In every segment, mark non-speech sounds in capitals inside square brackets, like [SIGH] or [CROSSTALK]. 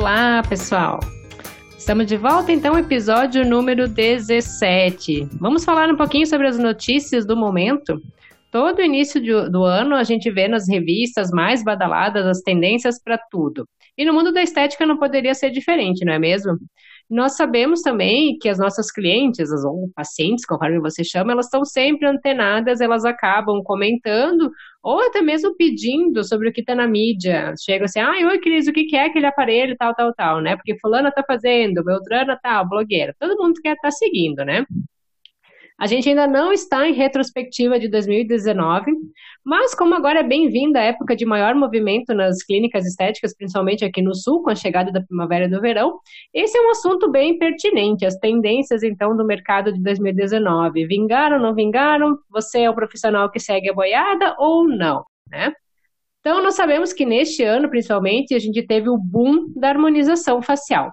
Olá, pessoal! Estamos de volta então, episódio número 17. Vamos falar um pouquinho sobre as notícias do momento. Todo início de, do ano a gente vê nas revistas mais badaladas as tendências para tudo. E no mundo da estética não poderia ser diferente, não é mesmo? Nós sabemos também que as nossas clientes, as, pacientes, conforme você chama, elas estão sempre antenadas, elas acabam comentando ou até mesmo pedindo sobre o que está na mídia. Chega assim, ah, oi, Cris, o que é aquele aparelho, tal, tal, tal, né? Porque fulana está fazendo, Beltrana tal, blogueira. Todo mundo quer estar tá seguindo, né? A gente ainda não está em retrospectiva de 2019, mas como agora é bem-vinda a época de maior movimento nas clínicas estéticas, principalmente aqui no sul, com a chegada da primavera e do verão, esse é um assunto bem pertinente. As tendências, então, do mercado de 2019. Vingaram, não vingaram? Você é o profissional que segue a boiada ou não, né? Então, nós sabemos que neste ano, principalmente, a gente teve o boom da harmonização facial.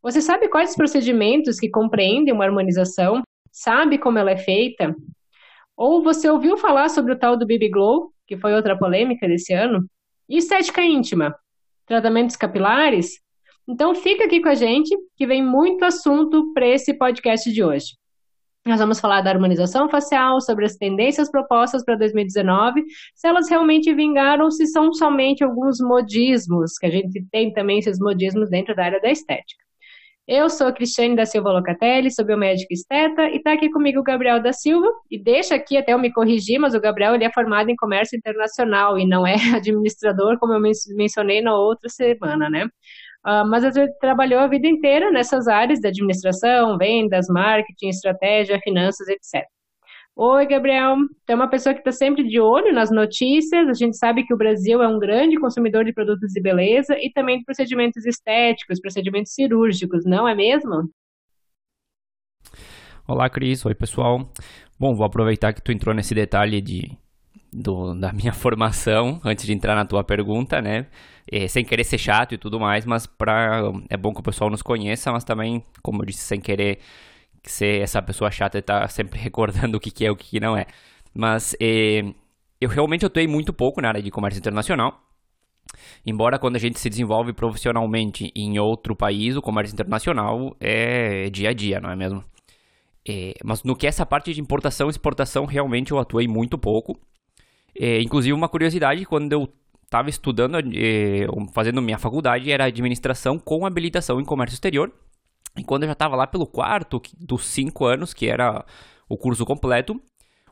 Você sabe quais os procedimentos que compreendem uma harmonização sabe como ela é feita? Ou você ouviu falar sobre o tal do BB Glow, que foi outra polêmica desse ano? E estética íntima? Tratamentos capilares? Então fica aqui com a gente, que vem muito assunto para esse podcast de hoje. Nós vamos falar da harmonização facial, sobre as tendências propostas para 2019, se elas realmente vingaram ou se são somente alguns modismos, que a gente tem também esses modismos dentro da área da estética. Eu sou a Cristiane da Silva Locatelli, sou biomédica esteta, e está aqui comigo o Gabriel da Silva. E deixa aqui até eu me corrigir, mas o Gabriel ele é formado em comércio internacional e não é [LAUGHS] administrador, como eu mencionei na outra semana, né? Uh, mas ele trabalhou a vida inteira nessas áreas de administração, vendas, marketing, estratégia, finanças, etc. Oi, Gabriel. Tem uma pessoa que está sempre de olho nas notícias. A gente sabe que o Brasil é um grande consumidor de produtos de beleza e também de procedimentos estéticos, procedimentos cirúrgicos, não é mesmo? Olá, Cris. Oi, pessoal. Bom, vou aproveitar que tu entrou nesse detalhe de, do, da minha [LAUGHS] formação antes de entrar na tua pergunta, né? É, sem querer ser chato e tudo mais, mas pra, é bom que o pessoal nos conheça, mas também, como eu disse, sem querer ser essa pessoa chata e tá sempre [LAUGHS] recordando o que, que é o que, que não é. Mas eh, eu realmente atuei muito pouco na área de comércio internacional. Embora quando a gente se desenvolve profissionalmente em outro país, o comércio internacional é dia a dia, não é mesmo? É, mas no que é essa parte de importação e exportação, realmente eu atuei muito pouco. É, inclusive, uma curiosidade, quando eu estava estudando, é, fazendo minha faculdade, era administração com habilitação em comércio exterior. E quando eu já estava lá pelo quarto dos cinco anos, que era o curso completo,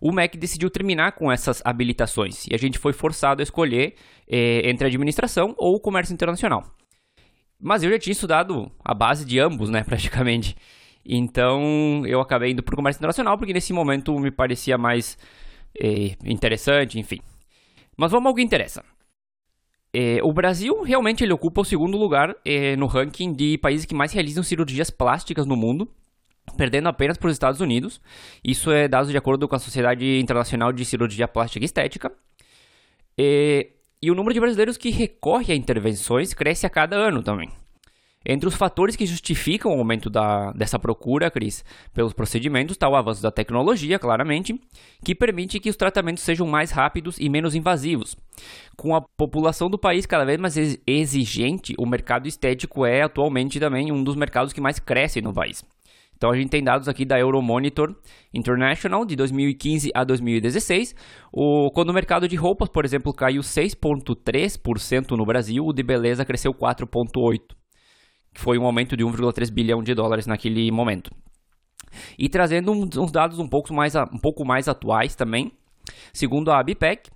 o MEC decidiu terminar com essas habilitações e a gente foi forçado a escolher eh, entre administração ou comércio internacional. Mas eu já tinha estudado a base de ambos, né, [LAUGHS] praticamente. Então eu acabei indo para o comércio internacional porque nesse momento me parecia mais eh, interessante, enfim. Mas vamos ao que interessa. É, o Brasil realmente ele ocupa o segundo lugar é, no ranking de países que mais realizam cirurgias plásticas no mundo, perdendo apenas para os Estados Unidos. Isso é dado de acordo com a Sociedade Internacional de Cirurgia Plástica e Estética. É, e o número de brasileiros que recorre a intervenções cresce a cada ano também. Entre os fatores que justificam o aumento da, dessa procura, Cris, pelos procedimentos, está o avanço da tecnologia, claramente, que permite que os tratamentos sejam mais rápidos e menos invasivos. Com a população do país cada vez mais exigente, o mercado estético é atualmente também um dos mercados que mais cresce no país. Então a gente tem dados aqui da Euromonitor International de 2015 a 2016. O, quando o mercado de roupas, por exemplo, caiu 6,3% no Brasil, o de beleza cresceu 4,8% que foi um aumento de 1,3 bilhão de dólares naquele momento. E trazendo uns dados um pouco mais, um pouco mais atuais também, segundo a ABPEC,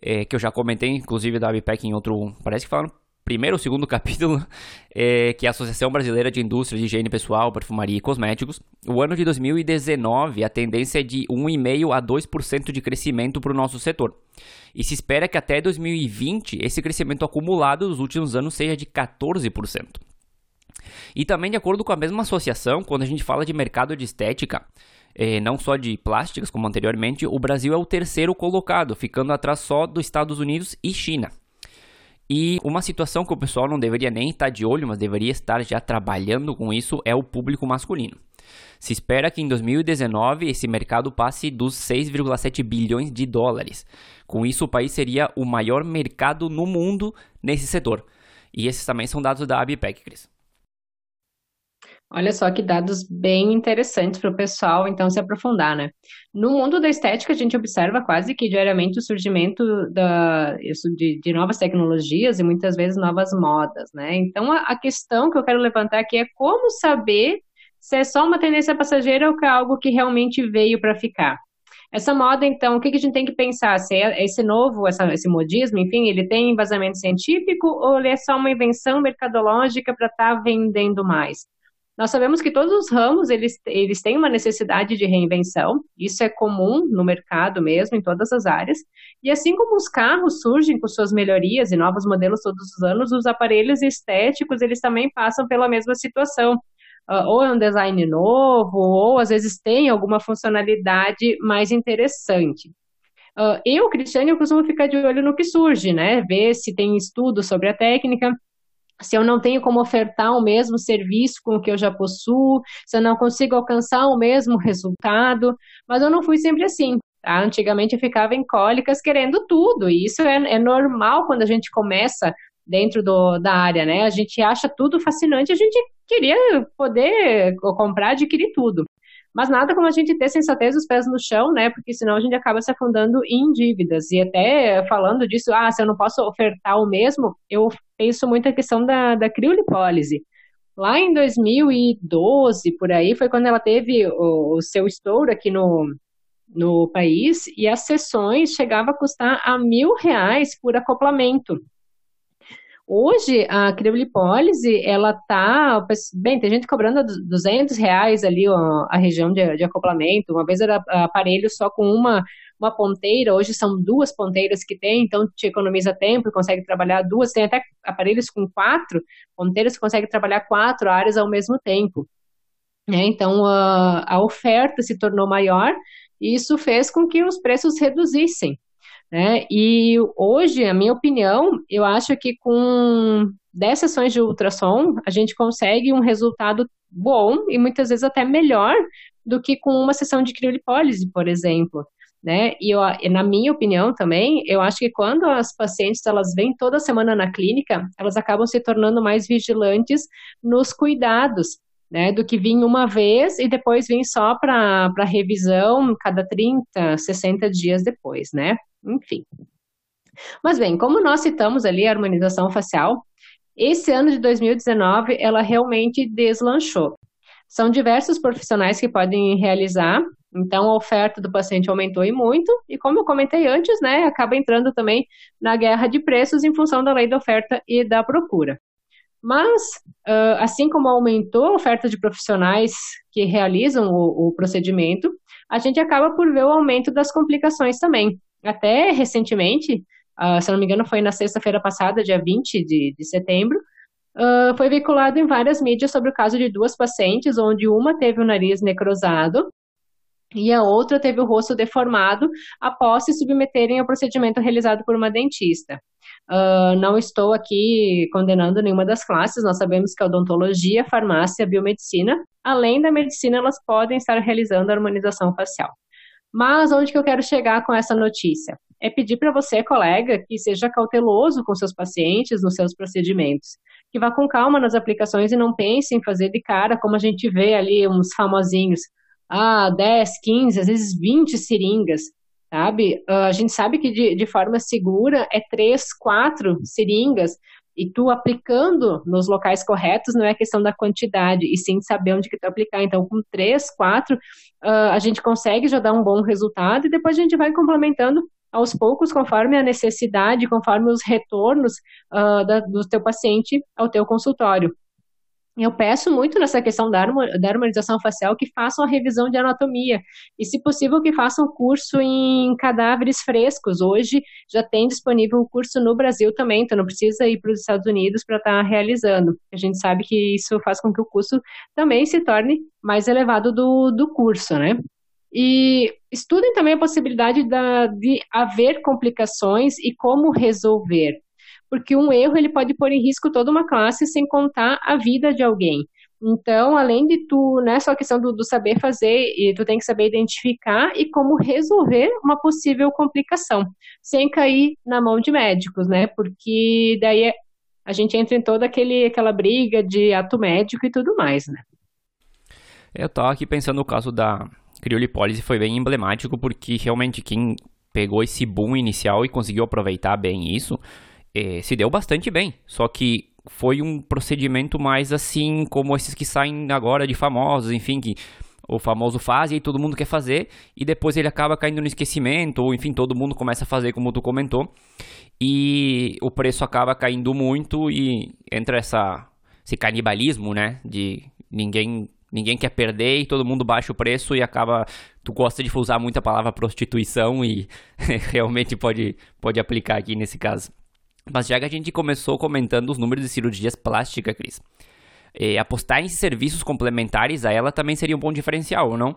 é, que eu já comentei inclusive da ABPEC em outro, parece que falaram primeiro ou segundo [LAUGHS] capítulo, é, que é a Associação Brasileira de Indústria de Higiene Pessoal, Perfumaria e Cosméticos. O ano de 2019, a tendência é de 1,5% a 2% de crescimento para o nosso setor. E se espera que até 2020 esse crescimento acumulado dos últimos anos seja de 14%. E também, de acordo com a mesma associação, quando a gente fala de mercado de estética, eh, não só de plásticas, como anteriormente, o Brasil é o terceiro colocado, ficando atrás só dos Estados Unidos e China. E uma situação que o pessoal não deveria nem estar de olho, mas deveria estar já trabalhando com isso, é o público masculino. Se espera que em 2019 esse mercado passe dos 6,7 bilhões de dólares. Com isso, o país seria o maior mercado no mundo nesse setor. E esses também são dados da ABPEC, Cris. Olha só que dados bem interessantes para o pessoal, então, se aprofundar, né? No mundo da estética, a gente observa quase que diariamente o surgimento da, isso, de, de novas tecnologias e muitas vezes novas modas, né? Então, a, a questão que eu quero levantar aqui é como saber se é só uma tendência passageira ou que é algo que realmente veio para ficar. Essa moda, então, o que, a gente tem que pensar? Se é esse novo, essa, esse modismo, enfim, ele tem embasamento científico ou ele é só uma invenção mercadológica para estar tá vendendo mais? Nós sabemos que todos os ramos eles, eles têm uma necessidade de reinvenção, isso é comum no mercado mesmo, em todas as áreas. E assim como os carros surgem com suas melhorias e novos modelos todos os anos, os aparelhos estéticos eles também passam pela mesma situação. Uh, ou é um design novo, ou às vezes tem alguma funcionalidade mais interessante. Uh, eu, Cristiane, eu costumo ficar de olho no que surge, né? Ver se tem estudo sobre a técnica, se eu não tenho como ofertar o mesmo serviço com o que eu já possuo, se eu não consigo alcançar o mesmo [LAUGHS] resultado, mas eu não fui sempre assim. Tá? Antigamente eu ficava em cólicas querendo tudo, e isso é, é normal quando a gente começa dentro do, da área, né? A gente acha tudo fascinante, a gente queria poder comprar, adquirir tudo. Mas nada como a gente ter sensatez os pés no chão, né? Porque senão a gente acaba se afundando em dívidas. E até falando disso, ah, se eu não posso ofertar o mesmo, eu penso muito a questão da, da criolipólise. Lá em 2012, por aí, foi quando ela teve o, o seu estouro aqui no, no país e as sessões chegavam a custar a mil reais por acoplamento. Hoje, a criolipólise, ela tá, bem, tem gente cobrando 200 reais ali ó, a região de, de, acoplamento, uma vez era aparelho só com uma, uma ponteira, hoje são duas ponteiras que tem, então te economiza tempo e consegue trabalhar duas, tem até aparelhos com quatro ponteiras consegue trabalhar quatro áreas ao mesmo tempo. Né? Então, a, a oferta se tornou maior e isso fez com que os preços reduzissem. Né? E hoje, a minha opinião, eu acho que com 10 sessões de ultrassom, a gente consegue um resultado bom e muitas vezes até melhor do que com uma sessão de criolipólise, por exemplo. Né? E eu, na minha opinião também, eu acho que quando as pacientes elas vêm toda semana na clínica, elas acabam se tornando mais vigilantes nos cuidados, né, do que vir uma vez e depois vir só para revisão cada 30, 60 dias depois, né? Enfim. Mas bem, como nós citamos ali a harmonização facial, esse ano de 2019 ela realmente deslanchou. São diversos profissionais que podem realizar, então a oferta do paciente aumentou e muito, e como eu comentei antes, né, acaba entrando também na guerra de preços em função da lei da oferta e da procura. Mas, assim como aumentou a oferta de profissionais que realizam o, o procedimento, a gente acaba por ver o aumento das complicações também até recentemente, uh, se não me engano, foi na sexta-feira passada, dia 20 de, de setembro, uh, foi veiculado em várias mídias sobre o caso de duas pacientes, onde uma teve o nariz necrosado e a outra teve o rosto deformado após se submeterem ao procedimento realizado por uma dentista. Uh, não estou aqui condenando nenhuma das classes, nós sabemos que a odontologia, farmácia, biomedicina, além da medicina, elas podem estar realizando a harmonização facial. Mas onde que eu quero chegar com essa notícia? É pedir para você, colega, que seja cauteloso com seus pacientes nos seus procedimentos, que vá com calma nas aplicações e não pense em fazer de cara como a gente vê ali uns famosinhos, ah, 10, 15, às vezes 20 seringas, sabe? Uh, a gente sabe que de, de forma segura é 3, 4 seringas, e tu aplicando nos locais corretos não é questão da quantidade, e sim saber onde que tu aplicar. Então, com três, quatro, uh, a gente consegue já dar um bom resultado e depois a gente vai complementando aos poucos, conforme a necessidade, conforme os retornos uh, da, do teu paciente ao teu consultório. Eu peço muito nessa questão da, da harmonização facial que façam a revisão de anatomia e, se possível, que façam curso em cadáveres frescos. Hoje já tem disponível um curso no Brasil também, então não precisa ir para os Estados Unidos para estar tá realizando. A gente sabe que isso faz com que o custo também se torne mais elevado do, do curso, né? E estudem também a possibilidade da, de haver complicações e como resolver porque um erro ele pode pôr em risco toda uma classe sem contar a vida de alguém. Então, além de tu, né, só a questão do, do, saber fazer, e tu tem que saber identificar e como resolver uma possível complicação, sem cair na mão de médicos, né? Porque daí é, a gente entra em toda aquele, aquela briga de ato médico e tudo mais, né? Eu tava aqui pensando no caso da criolipólise, foi bem emblemático, porque realmente quem pegou esse boom inicial e conseguiu aproveitar bem isso, eh, se deu bastante bem. Só que foi um procedimento mais assim, como esses que saem agora de famosos, enfim, que o famoso faz e aí todo mundo quer fazer e depois ele acaba caindo no esquecimento, ou enfim, todo mundo começa a fazer como tu comentou e o preço acaba caindo muito e entra essa esse canibalismo, né, de ninguém ninguém quer perder e todo mundo baixa o preço e acaba tu gosta de usar muito a palavra prostituição e [LAUGHS] realmente pode pode aplicar aqui nesse caso. Mas já que a gente começou comentando os números de cirurgias plásticas, Cris, é, apostar em serviços complementares a ela também seria um bom diferencial, ou não?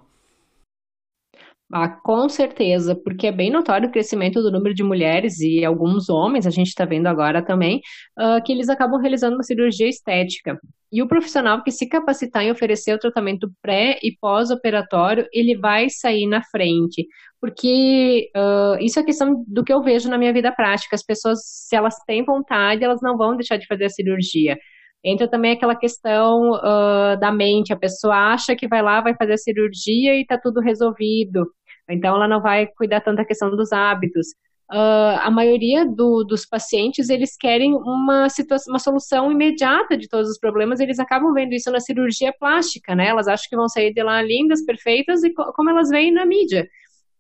Ah, com certeza, porque é bem notório o crescimento do número de mulheres e alguns homens, a gente está vendo agora também, uh, que eles acabam realizando uma cirurgia estética. E o profissional que se capacitar em oferecer o tratamento pré e pós-operatório, ele vai sair na frente. Porque uh, isso é questão do que eu vejo na minha vida prática. As pessoas, se elas têm vontade, elas não vão deixar de fazer a cirurgia. Entra também aquela questão uh, da mente, a pessoa acha que vai lá, vai fazer a cirurgia e está tudo resolvido. Então ela não vai cuidar tanto da questão dos hábitos. Uh, a maioria do, dos pacientes eles querem uma uma solução imediata de todos os problemas. Eles acabam vendo isso na cirurgia plástica, né? Elas acham que vão sair de lá lindas, perfeitas e co como elas veem na mídia.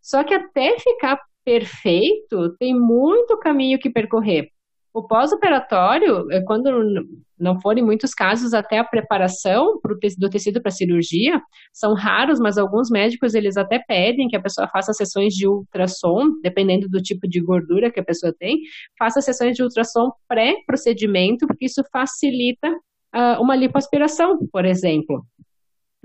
Só que até ficar perfeito tem muito caminho que percorrer. O pós-operatório, é quando não for em muitos casos até a preparação do tecido para cirurgia, são raros, mas alguns médicos eles até pedem que a pessoa faça sessões de ultrassom, dependendo do tipo de gordura que a pessoa tem, faça sessões de ultrassom pré-procedimento, porque isso facilita uh, uma lipoaspiração, por exemplo.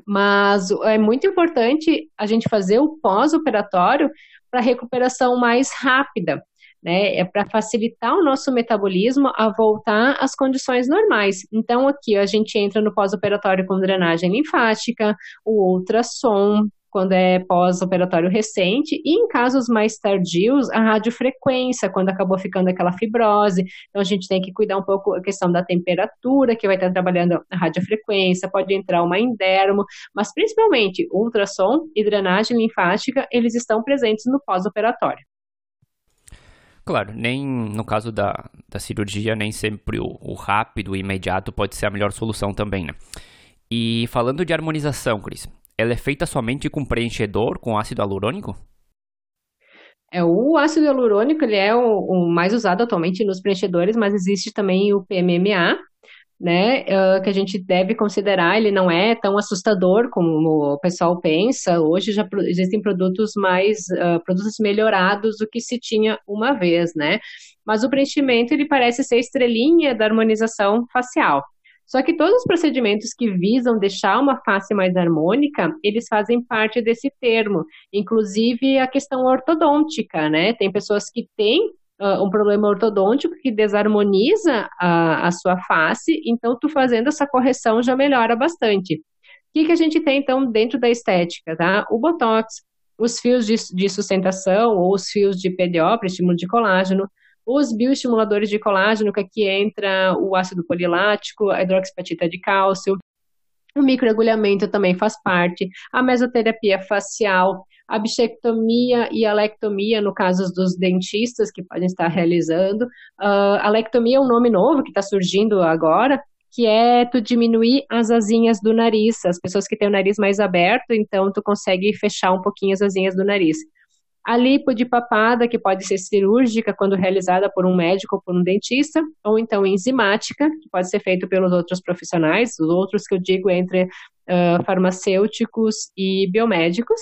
Mas é muito importante a gente fazer o pós-operatório para recuperação mais rápida né? É para facilitar o nosso metabolismo a voltar às condições normais. Então, aqui a gente entra no pós-operatório com drenagem linfática, o ultrassom, quando é pós-operatório recente, e em casos mais tardios, a radiofrequência, quando acabou ficando aquela fibrose. Então, a gente tem que cuidar um pouco a questão da temperatura, que vai estar trabalhando a radiofrequência, pode entrar uma endermo, mas principalmente ultrassom e drenagem linfática, eles estão presentes no pós-operatório. Claro, nem no caso da, da cirurgia, nem sempre o, o rápido e imediato pode ser a melhor solução também, né? E falando de harmonização, Cris, ela é feita somente com preenchedor com ácido hialurônico? É, o ácido hialurônico ele é o, o, mais usado atualmente nos preenchedores, mas existe também o PMMA, né, que a gente deve considerar, ele não é tão assustador como o pessoal pensa. Hoje já existem produtos mais, uh, produtos melhorados do que se tinha uma vez, né? Mas o preenchimento, ele parece ser estrelinha da harmonização facial. Só que todos os procedimentos que visam deixar uma face mais harmônica, eles fazem parte desse termo, inclusive a questão ortodôntica, né? Tem pessoas que têm uh, um problema ortodôntico que desarmoniza a, a sua face, então tu fazendo essa correção já melhora bastante. O que, que a gente tem, então, dentro da estética, tá? O Botox, os fios de, de sustentação ou os fios de PDO, para estímulo de colágeno, os bioestimuladores de colágeno, que aqui entra o ácido polilático, a hidroxipatita de cálcio, o microagulhamento também faz parte, a mesoterapia facial, a bichectomia e a lectomia, no caso dos dentistas que podem estar realizando. Uh, a lectomia é um nome novo que está surgindo agora, que é tu diminuir as asinhas do nariz. As pessoas que têm o nariz mais aberto, então tu consegue fechar um pouquinho as asinhas do nariz. A lipo de papada, que pode ser cirúrgica quando realizada por um médico ou por um dentista, ou então enzimática, que pode ser feito pelos outros profissionais, os outros que eu digo entre uh, farmacêuticos e biomédicos.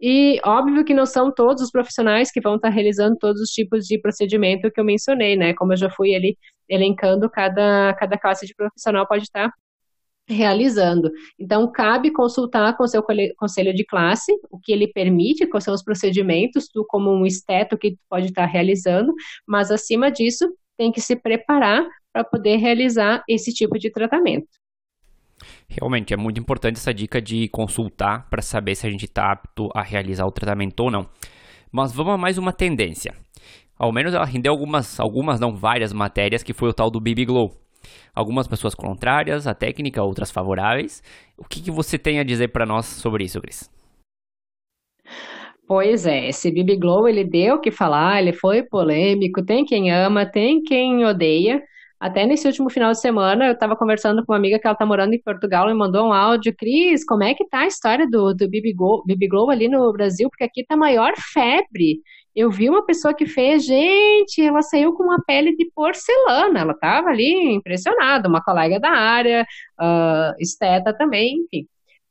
E óbvio que não são todos os profissionais que vão estar realizando todos os tipos de procedimento que eu mencionei, né? Como eu já fui ali elencando, cada, cada classe de profissional pode estar realizando. Então, cabe consultar com o seu conselho de classe o que ele permite, quais são os procedimentos, tu como um esteto que pode estar realizando, mas acima disso, tem que se preparar para poder realizar esse tipo de tratamento. Realmente é muito importante essa dica de consultar para saber se a gente está apto a realizar o tratamento ou não. Mas vamos a mais uma tendência. Ao menos ela rendeu algumas, algumas não várias matérias que foi o tal do BB Glow. algumas pessoas contrárias à técnica, outras favoráveis. O que, que você tem a dizer para nós sobre isso, Cris? Pois é, esse BB Glow ele deu o que falar, ele foi polêmico, tem quem ama, tem quem odeia. Até nesse último final de semana, eu estava conversando com uma amiga que ela está morando em Portugal e mandou um áudio, Cris, como é que tá a história do, do BB, Glow, BB Glow ali no Brasil? Porque aqui tá maior febre. Eu vi uma pessoa que fez, gente, ela saiu com uma pele de porcelana, ela estava ali impressionada, uma colega da área, uh, esteta também, enfim.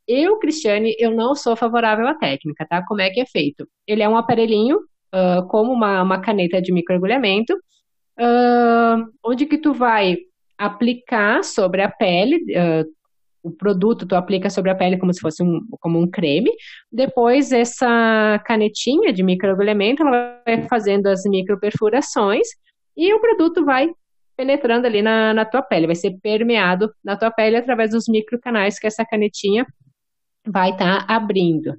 Eu, Cristiane, eu não sou favorável à técnica, tá? Como é que é feito? Ele é um aparelhinho, uh, como uma, uma caneta de microagulhamento, uh, onde que tu vai aplicar sobre a pele, uh, o produto tu aplica sobre a pele como se fosse um, como um creme, depois essa canetinha de microagulhamento, ela vai fazendo as microperfurações, e o produto vai penetrando ali na, na tua pele, vai ser permeado na tua pele através dos microcanais que essa canetinha vai estar tá abrindo,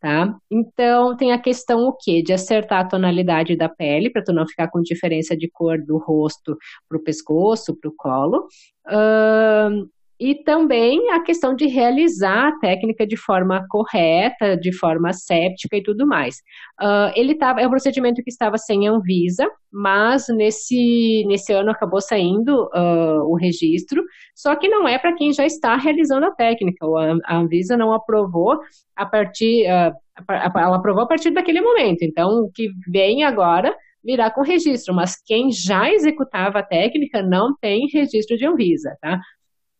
tá? Então, tem a questão o quê? De acertar a tonalidade da pele, para tu não ficar com diferença de cor do rosto para o pescoço, para o colo. Uh, e também a questão de realizar a técnica de forma correta, de forma séptica e tudo mais. Uh, ele tava, é um procedimento que estava sem Anvisa, mas nesse, nesse ano acabou saindo uh, o registro, só que não é para quem já está realizando a técnica. A, Anvisa não aprovou a partir, uh, ela aprovou a partir daquele momento. Então, o que vem agora virá com registro, mas quem já executava a técnica não tem registro de Anvisa, tá?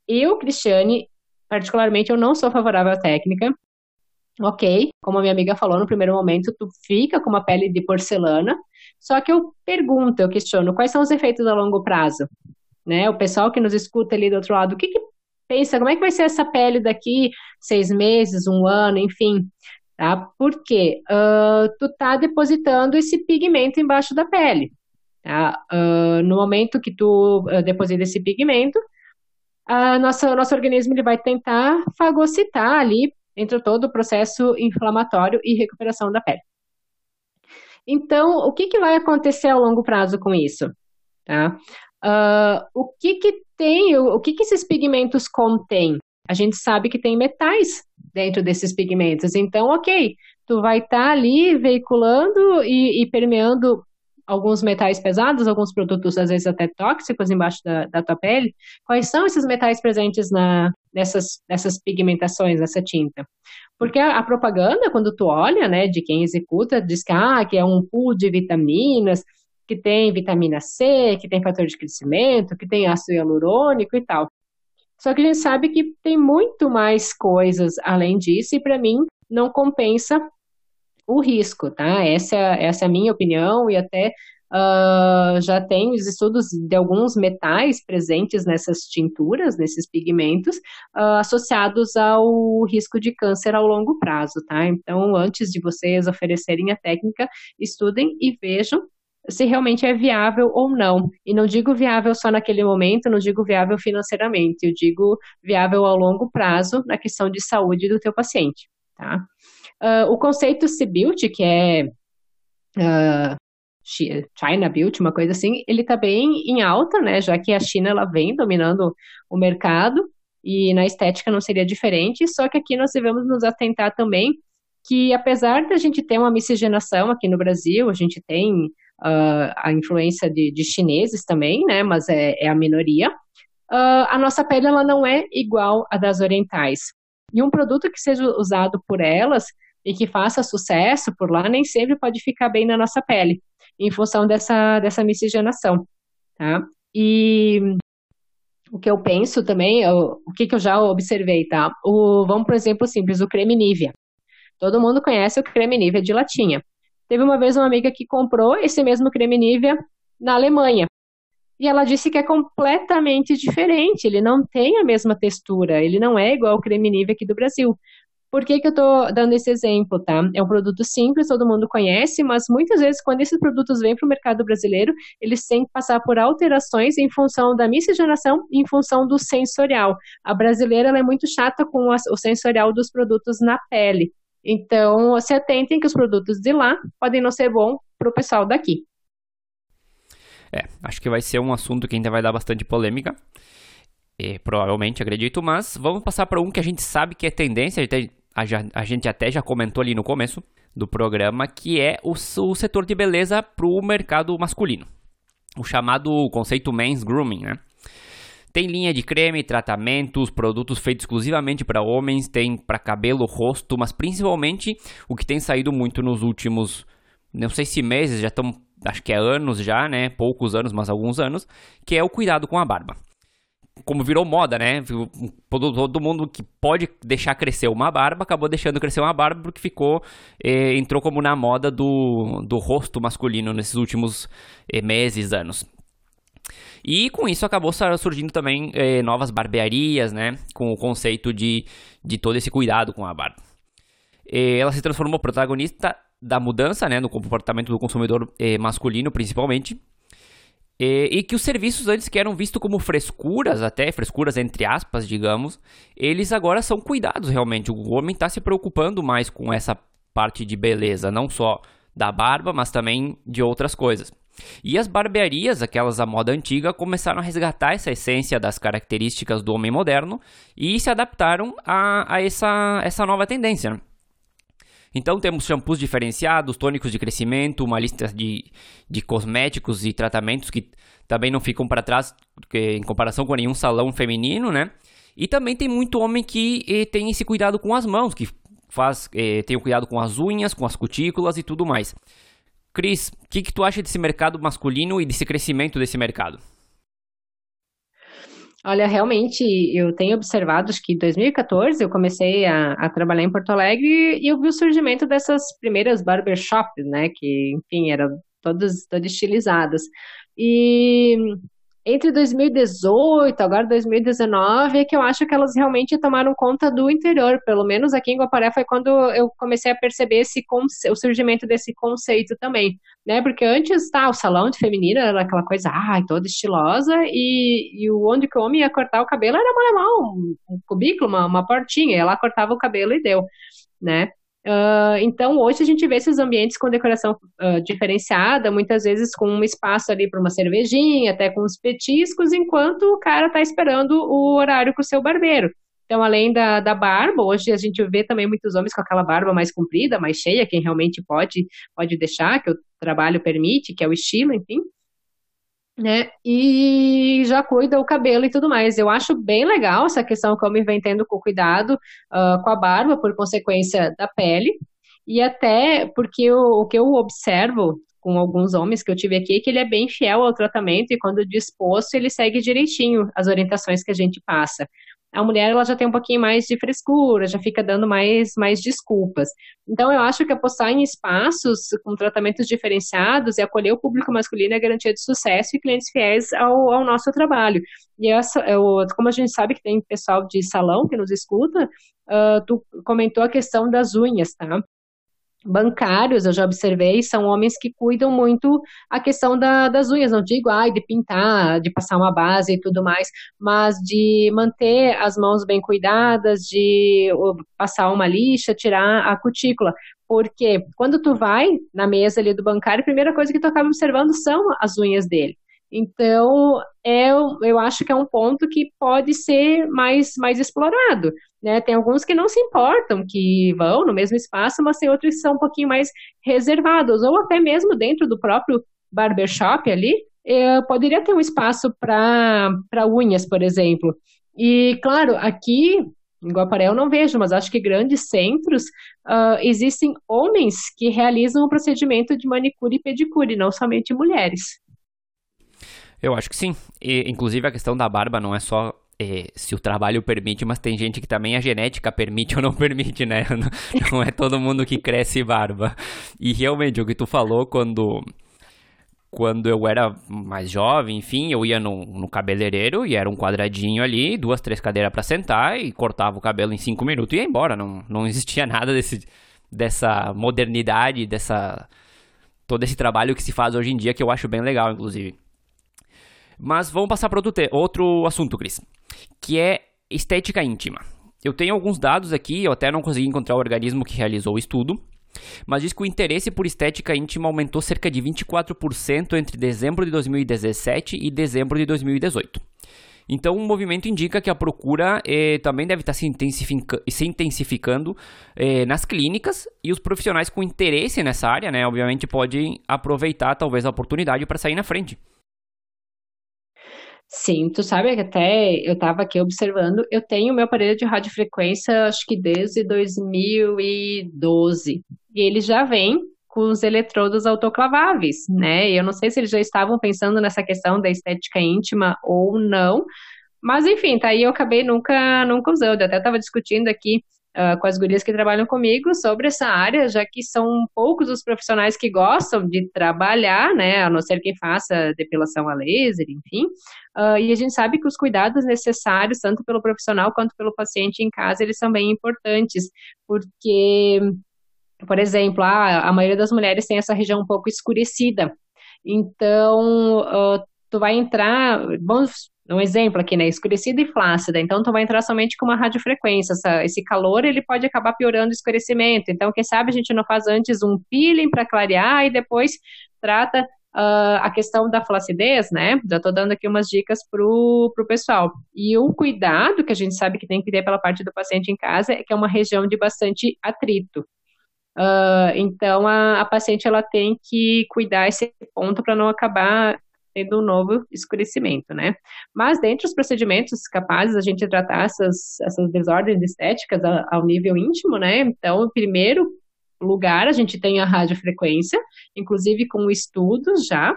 Eu, Cristiane, particularmente, eu não sou favorável à técnica. Ok, como a minha amiga falou no primeiro momento, tu fica com uma pele de porcelana. Só que eu pergunto, eu questiono, quais são os efeitos a longo prazo? Né? O pessoal que nos escuta ali do outro lado, o que, que pensa, como é que vai ser essa pele daqui seis meses, um ano, enfim, tá? Porque uh, tu tá depositando esse pigmento embaixo da pele, tá? Uh, no momento que tu uh, deposita esse pigmento, a nossa, o nosso organismo ele vai tentar fagocitar ali entre todo o processo inflamatório e recuperação da pele. Então, o que, que vai acontecer ao longo prazo com isso? Tá? Uh, o que, que tem, o, o que, que esses pigmentos contêm? A gente sabe que tem metais dentro desses pigmentos. Então, ok, tu vai estar tá ali veiculando e, e permeando alguns metais pesados, alguns produtos às vezes até tóxicos embaixo da, da tua pele. Quais são esses metais presentes na, nessas, nessas pigmentações, nessa tinta? Porque a, a, propaganda, quando tu olha, né, de quem executa, diz que, ah, que é um pool de vitaminas, que tem vitamina C, que tem fator de crescimento, que tem ácido hialurônico e tal. Só que a gente sabe que tem muito mais coisas além disso, e para mim não compensa o risco, tá? Essa, essa é a minha opinião e até uh, já tem os estudos de alguns metais presentes nessas tinturas, nesses pigmentos, uh, associados ao risco de câncer ao longo prazo, tá? Então, antes de vocês oferecerem a técnica, estudem e vejam se realmente é viável ou não. E não digo viável só naquele momento, não digo viável financeiramente, eu digo viável ao longo prazo na questão de saúde do teu paciente, tá? Uh, o conceito C-Built, que é uh, China Built, uma coisa assim, ele está bem em alta, né? Já que a China ela vem dominando o mercado e na estética não seria diferente. Só que aqui nós devemos nos atentar também que apesar da gente ter uma miscigenação aqui no Brasil, a gente tem uh, a influência de, de, chineses também, né? Mas é, é a minoria. Uh, a nossa pele ela não é igual à das orientais. E um produto que seja usado por elas e que faça sucesso por lá, nem sempre pode ficar bem na nossa pele, em função dessa, dessa miscigenação, tá? E o que eu penso também, eu, o que, que eu já observei, tá? O, vamos por exemplo simples, o creme Nivea. Todo mundo conhece o creme Nivea de latinha. Teve uma vez uma amiga que comprou esse mesmo creme Nivea na Alemanha. E ela disse que é completamente diferente, ele não tem a mesma textura, ele não é igual ao creme Nivea aqui do Brasil. Por que, que eu estou dando esse exemplo, tá? É um produto simples, todo mundo conhece, mas muitas vezes, quando esses produtos vêm para o mercado brasileiro, eles têm que passar por alterações em função da miscigenação e em função do sensorial. A brasileira é muito chata com o sensorial dos produtos na pele. Então, se atentem que os produtos de lá podem não ser bons para o pessoal daqui. É, acho que vai ser um assunto que ainda vai dar bastante polêmica. é, provavelmente, acredito, mas vamos passar para um que a gente sabe que é tendência, a gente, a gente até já comentou ali no começo do programa, que é o, o setor de beleza para o mercado masculino. O chamado conceito men's grooming, né? Tem linha de creme, tratamentos, produtos feitos exclusivamente para homens, tem para cabelo, rosto, mas principalmente o que tem saído muito nos últimos, não sei se meses, já estão, acho que é anos já, né? Poucos anos, mas alguns anos, que é o cuidado com a barba. Como virou moda, né? Todo, mundo que pode deixar crescer uma barba acabou deixando crescer uma barba porque ficou eh, entrou como na moda do, do rosto masculino nesses últimos eh, meses, anos. E com isso acabou surgindo também eh, novas barbearias, né? Com o conceito de, de todo esse cuidado com a barba. Eh, ela se transformou protagonista da mudança, né? No comportamento do consumidor eh, masculino, principalmente. E que os serviços antes que eram vistos como frescuras, até frescuras entre aspas, digamos, eles agora são cuidados realmente. O homem está se preocupando mais com essa parte de beleza, não só da barba, mas também de outras coisas. E as barbearias, aquelas da moda antiga, começaram a resgatar essa essência das características do homem moderno e se adaptaram a, a essa, essa nova tendência. Né? Então temos shampoos diferenciados, tônicos de crescimento, uma lista de, de cosméticos e tratamentos que também não ficam para trás em comparação com nenhum salão feminino, né? E também tem muito homem que eh, tem esse cuidado com as mãos, que faz eh, tem o cuidado com as unhas, com as cutículas e tudo mais. Cris, o que, que tu acha desse mercado masculino e desse crescimento desse mercado? Olha, realmente, eu tenho observado que em 2014 eu comecei a, a, trabalhar em Porto Alegre e eu vi o surgimento dessas primeiras barbershops, né, que, enfim, eram todas estilizadas. E entre 2018 agora 2019 é que eu acho que elas realmente tomaram conta do interior, pelo menos aqui em Guaparé foi quando eu comecei a perceber esse o surgimento desse conceito também, né? Porque antes tá o salão de feminina era aquela coisa, ai, toda estilosa e, e onde que o homem ia cortar o cabelo era mal, um, um cubículo, uma, uma portinha, ela cortava o cabelo e deu, né? Uh, então, hoje a gente vê esses ambientes com decoração uh, diferenciada, muitas vezes com um espaço ali para uma cervejinha, até com uns petiscos, enquanto o cara está esperando o horário com o seu barbeiro. Então, além da, da barba, hoje a gente vê também muitos homens com aquela barba mais comprida, mais cheia, quem realmente pode, pode deixar, que o trabalho permite, que é o estilo, enfim né? E já cuida o cabelo e tudo mais. Eu acho bem legal essa questão que eu me vem tendo com cuidado uh, com a barba, por consequência da pele, e até porque o, o que eu observo com alguns homens que eu tive aqui, é que ele é bem fiel ao tratamento e quando disposto, ele segue direitinho as orientações que a gente passa a mulher ela já tem um pouquinho mais de frescura, já fica dando mais, mais desculpas. Então, eu acho que apostar em espaços com tratamentos diferenciados e acolher o público masculino é garantia de sucesso e clientes fiéis ao, ao nosso trabalho. E essa, eu, como a gente sabe que tem pessoal de salão que nos escuta, uh, tu comentou a questão das unhas, tá? Bancários, eu já observei, são homens que cuidam muito a questão da, das unhas, não digo ai, de pintar, de passar uma base e tudo mais, mas de manter as mãos bem cuidadas, de passar uma lixa, tirar a cutícula. Porque quando tu vai na mesa ali do bancário, a primeira coisa que tu acaba observando são as unhas dele. Então, é, eu acho que é um ponto que pode ser mais, mais explorado. Né? Tem alguns que não se importam, que vão no mesmo espaço, mas tem outros que são um pouquinho mais reservados, ou até mesmo dentro do próprio barbershop ali, é, poderia ter um espaço para unhas, por exemplo. E, claro, aqui em Guaparé eu não vejo, mas acho que grandes centros uh, existem homens que realizam o procedimento de manicure e pedicure, não somente mulheres. Eu acho que sim. E, inclusive a questão da barba não é só é, se o trabalho permite, mas tem gente que também a genética permite ou não [LAUGHS] permite, né? [LAUGHS] Não é todo mundo que cresce barba. E realmente, o que tu falou quando quando eu era mais jovem, enfim, eu ia no, no cabeleireiro e era um quadradinho ali, duas, três cadeiras para sentar e cortava o cabelo em cinco minutos e ia embora. Não, não existia nada desse, dessa modernidade, dessa todo esse trabalho que se faz hoje em dia que eu acho bem legal, inclusive. Mas vamos passar para outro, outro assunto, Cris, que é estética íntima. Eu tenho alguns dados aqui, eu até não consegui encontrar o organismo que realizou o estudo, mas diz que o interesse por estética íntima aumentou cerca de 24% entre dezembro de 2017 e dezembro de 2018. Então, o movimento indica que a procura eh, também deve estar se, intensifica se intensificando eh, nas clínicas e os profissionais com interesse nessa área, né, obviamente, podem aproveitar talvez a oportunidade para sair na frente. Sim, tu sabe até eu estava aqui observando, eu tenho meu aparelho de radiofrequência acho que desde 2012. E ele já vem com os eletrodos autoclaváveis, né? Eu não sei se eles já estavam pensando nessa questão da estética íntima ou não, mas enfim, tá aí eu acabei nunca, nunca usando. Eu até estava discutindo aqui uh, com as gurias que trabalham comigo sobre essa área, já que são poucos os profissionais que gostam de trabalhar, né? A não ser quem faça depilação a laser, enfim. Uh, e a gente sabe que os cuidados necessários, tanto pelo profissional quanto pelo paciente em casa, eles são bem importantes, porque por exemplo, a, a maioria das mulheres tem essa região um pouco escurecida. Então, uh, tu vai entrar, vamos um exemplo aqui, né, escurecida e flácida, então tu vai entrar somente com uma radiofrequência, essa, esse calor ele pode acabar piorando o escurecimento, então quem sabe a gente não faz antes um peeling para clarear e depois trata uh, a questão da flacidez, né, já tô dando aqui umas dicas pro, pro pessoal, e o cuidado que a gente sabe que tem que ter pela parte do paciente em casa é que é uma região de bastante atrito, Uh, então, a, a, paciente ela tem que cuidar esse ponto para não acabar tendo um novo escurecimento, né? Mas, dentre os procedimentos capazes a gente tratar essas, essas desordens estéticas ao, nível íntimo, né? Então, primeiro lugar, a gente tem a radiofrequência, inclusive com estudos já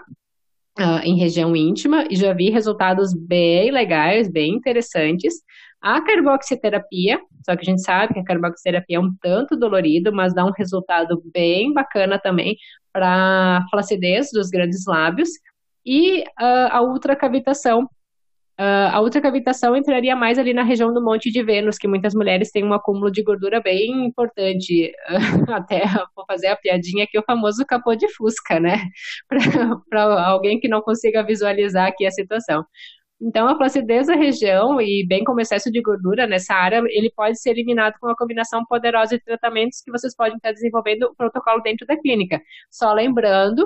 uh, em região íntima, e já vi resultados bem legais, bem interessantes. A carboxiterapia, só que a gente sabe que a carboxiterapia é um tanto dolorido, mas dá um resultado bem bacana também para a flacidez dos grandes lábios. E uh, a ultracavitação. Uh, a ultracavitação entraria mais ali na região do Monte de Vênus, que muitas mulheres têm um acúmulo de gordura bem importante. Uh, [LAUGHS] até vou fazer a piadinha aqui, o famoso capô de fusca, né? [LAUGHS] Para alguém que não consiga visualizar aqui a situação. Então, a flacidez da região e bem como excesso de gordura nessa área, ele pode ser eliminado com uma combinação poderosa de tratamentos que vocês podem estar desenvolvendo o protocolo dentro da clínica. Só lembrando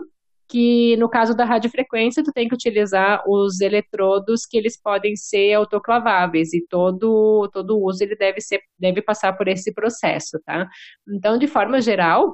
que no caso da radiofrequência, tu tem que utilizar os eletrodos que eles podem ser autoclaváveis e todo todo uso ele deve ser deve passar por esse processo, tá? Então, de forma geral,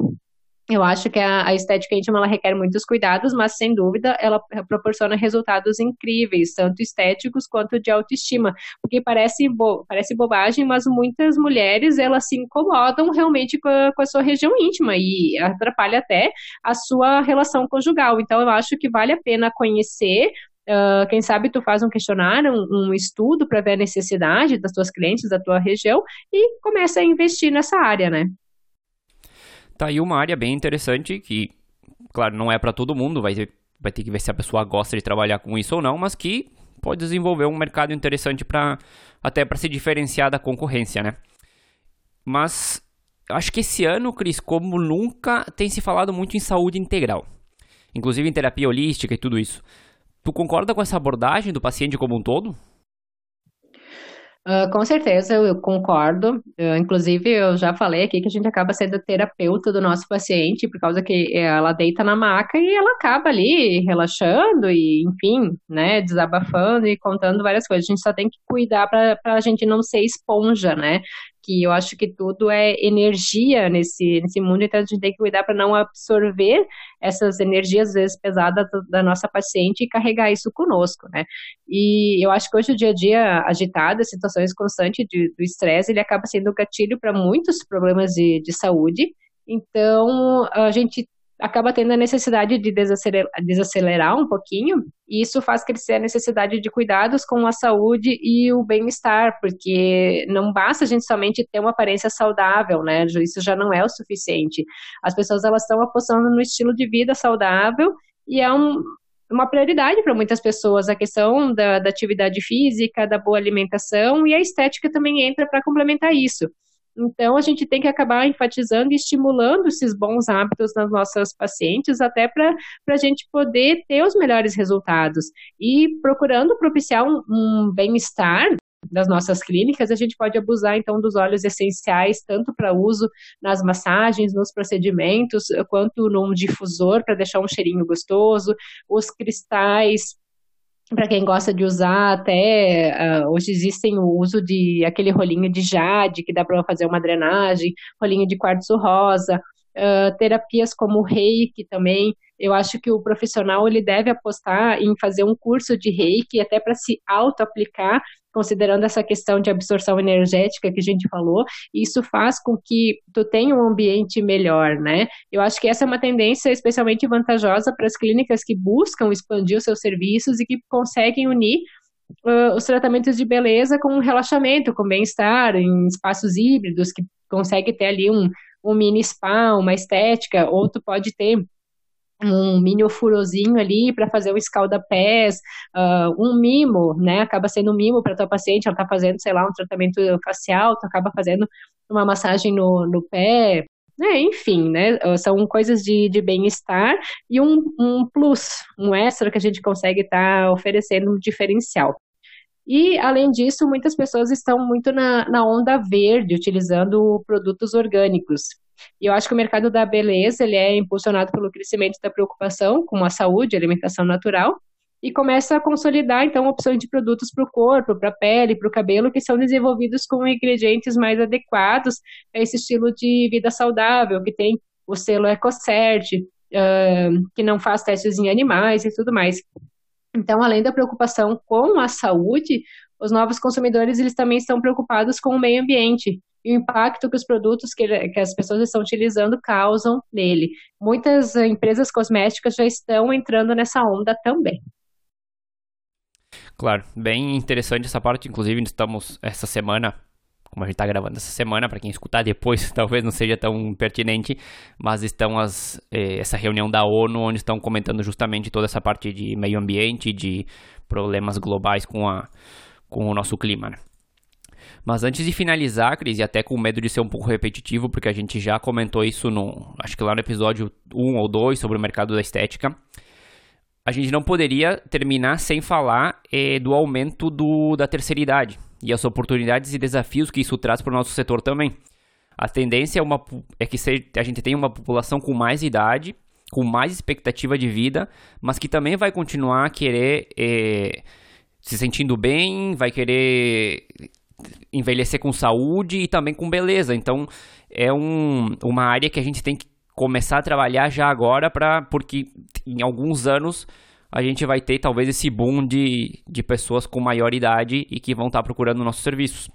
eu acho que a, a, estética íntima ela requer muitos cuidados, mas sem dúvida ela proporciona resultados incríveis, tanto estéticos quanto de autoestima, porque parece, bo, parece bobagem, mas muitas mulheres elas se incomodam realmente com a, com a sua região íntima e atrapalha até a sua relação conjugal. Então eu acho que vale a pena conhecer Uh, quem sabe tu faz um questionário, um, um estudo para ver a necessidade das tuas clientes, da tua região e começa a investir nessa área, né? Tá aí uma área bem interessante que, claro, não é para todo mundo, vai, vai ter que ver se a pessoa gosta de trabalhar com isso ou não, mas que pode desenvolver um mercado interessante para até para se diferenciar da concorrência, né? Mas acho que esse ano, Cris, como nunca tem se falado muito em saúde integral, inclusive em terapia holística e tudo isso. Tu concorda com essa abordagem do paciente como um todo? Uh, com certeza, eu concordo. Uh, inclusive, eu já falei aqui que a gente acaba sendo terapeuta do nosso paciente, por causa que ela deita na maca e ela acaba ali relaxando e, enfim, né, desabafando e contando várias coisas. A gente só tem que cuidar para a gente não ser esponja, né? Que eu acho que tudo é energia nesse, nesse mundo, então a gente tem que cuidar para não absorver essas energias, às vezes, pesadas da nossa paciente e carregar isso conosco, né? E eu acho que hoje o dia a dia agitado, situações constantes de, do estresse, ele acaba sendo gatilho para muitos problemas de, de saúde, então, a gente acaba tendo a necessidade de desacelerar, desacelerar um pouquinho, e isso faz crescer a necessidade de cuidados com a saúde e o bem-estar, porque não basta a gente somente ter uma aparência saudável, né? Isso já não é o suficiente. As pessoas elas estão apostando no estilo de vida saudável e é um, uma prioridade para muitas pessoas a questão da, da atividade física, da boa alimentação e a estética também entra para complementar isso. Então, a gente tem que acabar enfatizando e estimulando esses bons hábitos nas nossas pacientes, até para a gente poder ter os melhores resultados. E procurando propiciar um, um bem-estar das nossas clínicas, a gente pode abusar então dos óleos essenciais, tanto para uso nas massagens, nos procedimentos, quanto num difusor para deixar um cheirinho gostoso, os cristais para quem gosta de usar, até uh, hoje existem o uso de aquele rolinho de jade que dá para fazer uma drenagem, rolinho de quartzo rosa, uh, terapias como reiki também. Eu acho que o profissional ele deve apostar em fazer um curso de reiki até para se auto-aplicar, considerando essa questão de absorção energética que a gente falou. Isso faz com que tu tenha um ambiente melhor, né? Eu acho que essa é uma tendência especialmente vantajosa para as clínicas que buscam expandir os seus serviços e que conseguem unir Uh, os tratamentos de beleza com relaxamento, com bem-estar, em espaços híbridos, que consegue ter ali um, um mini spa, uma estética, ou tu pode ter um mini furozinho ali para fazer um escalda-pés, uh, um mimo, né? Acaba sendo um mimo para tua paciente, ela está fazendo, sei lá, um tratamento facial, tu acaba fazendo uma massagem no, no pé, né? Enfim, né? São coisas de, de bem-estar e um, um plus, um extra que a gente consegue estar tá oferecendo um diferencial. E, além disso, muitas pessoas estão muito na, na onda verde, utilizando produtos orgânicos. E eu acho que o mercado da beleza ele é impulsionado pelo crescimento da preocupação com a saúde, alimentação natural, e começa a consolidar, então, opções de produtos para o corpo, para a pele, para o cabelo, que são desenvolvidos com ingredientes mais adequados a esse estilo de vida saudável, que tem o selo EcoCert, uh, que não faz testes em animais e tudo mais. Então, além da preocupação com a saúde, os novos consumidores eles também estão preocupados com o meio ambiente e o impacto que os produtos que, que as pessoas estão utilizando causam nele. Muitas empresas cosméticas já estão entrando nessa onda também. Claro, bem interessante essa parte. Inclusive, estamos essa semana como a gente está gravando essa semana, para quem escutar depois, [LAUGHS] talvez não seja tão pertinente, mas estão as, eh, essa reunião da ONU, onde estão comentando justamente toda essa parte de meio ambiente, de problemas globais com, a, com o nosso clima. Né? Mas antes de finalizar, Cris, e até com medo de ser um pouco repetitivo, porque a gente já comentou isso no, acho que lá no episódio 1 ou 2 sobre o mercado da estética, a gente não poderia terminar sem falar eh, do aumento do, da terceira idade e as oportunidades e desafios que isso traz para o nosso setor também. A tendência é, uma, é que a gente tenha uma população com mais idade, com mais expectativa de vida, mas que também vai continuar a querer eh, se sentindo bem, vai querer envelhecer com saúde e também com beleza. Então é um, uma área que a gente tem que começar a trabalhar já agora, pra, porque em alguns anos a gente vai ter talvez esse boom de, de pessoas com maior idade e que vão estar procurando nossos serviços.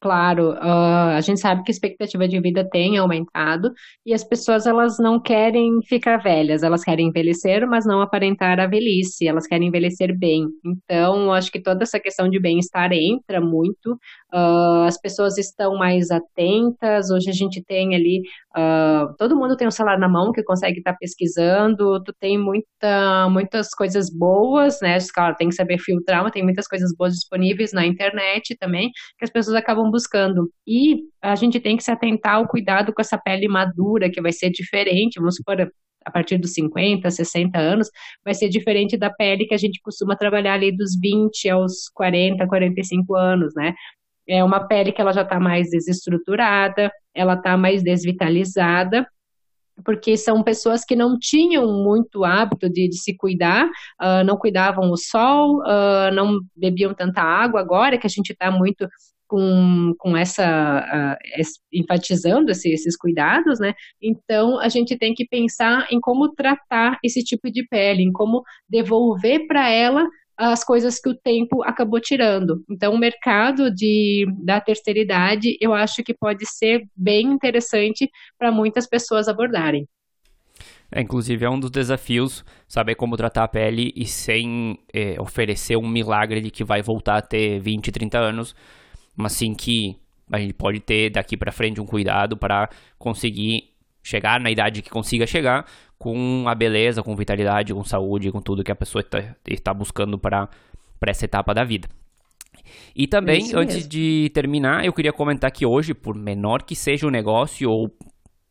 Claro, uh, a gente sabe que a expectativa de vida tem aumentado e as pessoas elas não querem ficar velhas, elas querem envelhecer, mas não aparentar a velhice, elas querem envelhecer bem. Então, acho que toda essa questão de bem-estar entra muito. Uh, as pessoas estão mais atentas. Hoje a gente tem ali, uh, todo mundo tem um celular na mão que consegue estar pesquisando. Tu tem muita, muitas coisas boas, né? Claro, tem que saber filtrar, mas tem muitas coisas boas disponíveis na internet também que as pessoas acabam buscando. E a gente tem que se atentar ao cuidado com essa pele madura, que vai ser diferente, vamos supor, a partir dos 50, 60 anos, vai ser diferente da pele que a gente costuma trabalhar ali dos 20 aos 40, 45 anos, né? É uma pele que ela já está mais desestruturada, ela está mais desvitalizada, porque são pessoas que não tinham muito hábito de, de se cuidar, uh, não cuidavam o sol, uh, não bebiam tanta água. Agora que a gente está muito com, com essa, uh, enfatizando esse, esses cuidados, né? Então a gente tem que pensar em como tratar esse tipo de pele, em como devolver para ela as coisas que o tempo acabou tirando. Então, o mercado de, da terceira idade, eu acho que pode ser bem interessante para muitas pessoas abordarem. É, inclusive, é um dos desafios saber como tratar a pele e sem é, oferecer um milagre de que vai voltar a ter 20, 30 anos, mas sim que a gente pode ter daqui para frente um cuidado para conseguir chegar na idade que consiga chegar com a beleza, com vitalidade, com saúde, com tudo que a pessoa está, está buscando para essa etapa da vida. E também, Isso antes mesmo. de terminar, eu queria comentar que hoje, por menor que seja o negócio, ou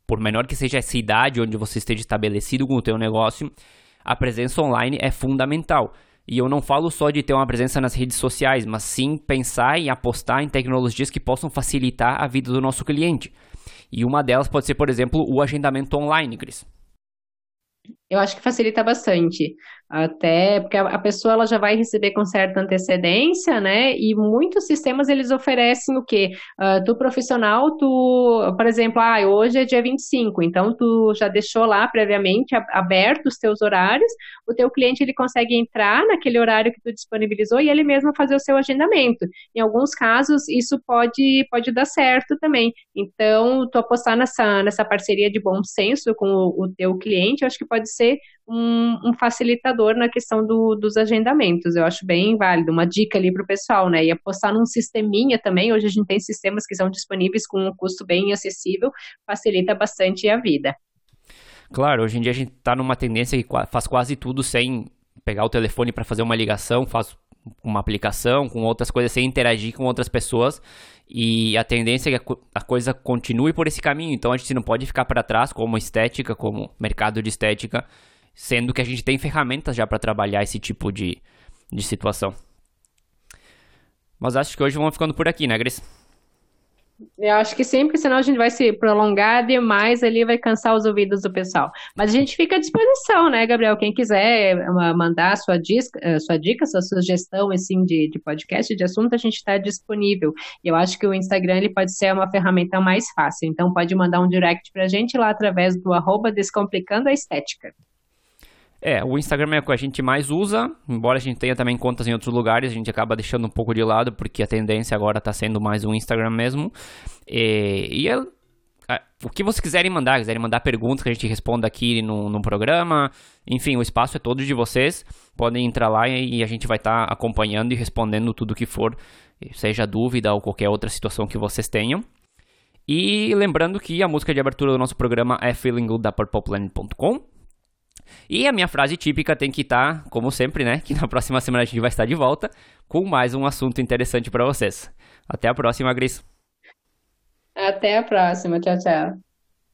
por menor que seja essa idade onde você esteja estabelecido com o teu negócio, a presença online é fundamental. E eu não falo só de ter uma presença nas redes sociais, mas sim pensar e apostar em tecnologias que possam facilitar a vida do nosso cliente. E uma delas pode ser, por exemplo, o agendamento online, Cris. Eu acho que facilita bastante. Até porque a pessoa ela já vai receber com certa antecedência, né? E muitos sistemas eles oferecem o quê? Uh, tu profissional, tu, por exemplo, ah, hoje é dia 25, então tu já deixou lá previamente aberto os teus horários, o teu cliente ele consegue entrar naquele horário que tu disponibilizou e ele mesmo fazer o seu agendamento. Em alguns casos, isso pode, pode dar certo também. Então, tu apostar nessa, nessa parceria de bom senso com o, o teu cliente, eu acho que pode ser um, um facilitador na questão do, dos agendamentos. Eu acho bem válido, uma dica ali para o pessoal, né? E apostar num sisteminha também. Hoje a gente tem sistemas que são disponíveis com um custo bem acessível, facilita bastante a vida. Claro, hoje em dia a gente está numa tendência que faz quase tudo sem pegar o telefone para fazer uma ligação, faz uma aplicação, com outras coisas, sem interagir com outras pessoas. E a tendência é que a coisa continue por esse caminho. Então a gente não pode ficar para trás como estética, como mercado de estética sendo que a gente tem ferramentas já para trabalhar esse tipo de, de situação. Mas acho que hoje vamos ficando por aqui, né, Grace? Eu acho que sim, porque senão a gente vai se prolongar demais ali, vai cansar os ouvidos do pessoal. Mas a gente fica à disposição, né, Gabriel? Quem quiser mandar sua, disca, eh, sua dica, sua sugestão assim, de, de podcast, de assunto, a gente está disponível. E eu acho que o Instagram ele pode ser uma ferramenta mais fácil. Então pode mandar um direct para a gente lá através do arroba Descomplicando a Estética. É, o Instagram é o que a gente mais usa, embora a gente tenha também contas em outros lugares, a gente acaba deixando um pouco de lado, porque a tendência agora está sendo mais o Instagram mesmo. E, e é, o que vocês quiserem mandar, quiserem mandar perguntas que a gente responda aqui no, no programa, enfim, o espaço é todo de vocês, podem entrar lá e, a gente vai estar tá acompanhando e respondendo tudo que for, seja dúvida ou qualquer outra situação que vocês tenham. E lembrando que a música de abertura do nosso programa é Feeling Good da PurplePlanet.com. E a minha frase típica tem que estar, tá, como sempre, né? Que na próxima semana a gente vai estar de volta com mais um assunto interessante para vocês. Até a próxima, Gris. Até a próxima. Tchau, tchau.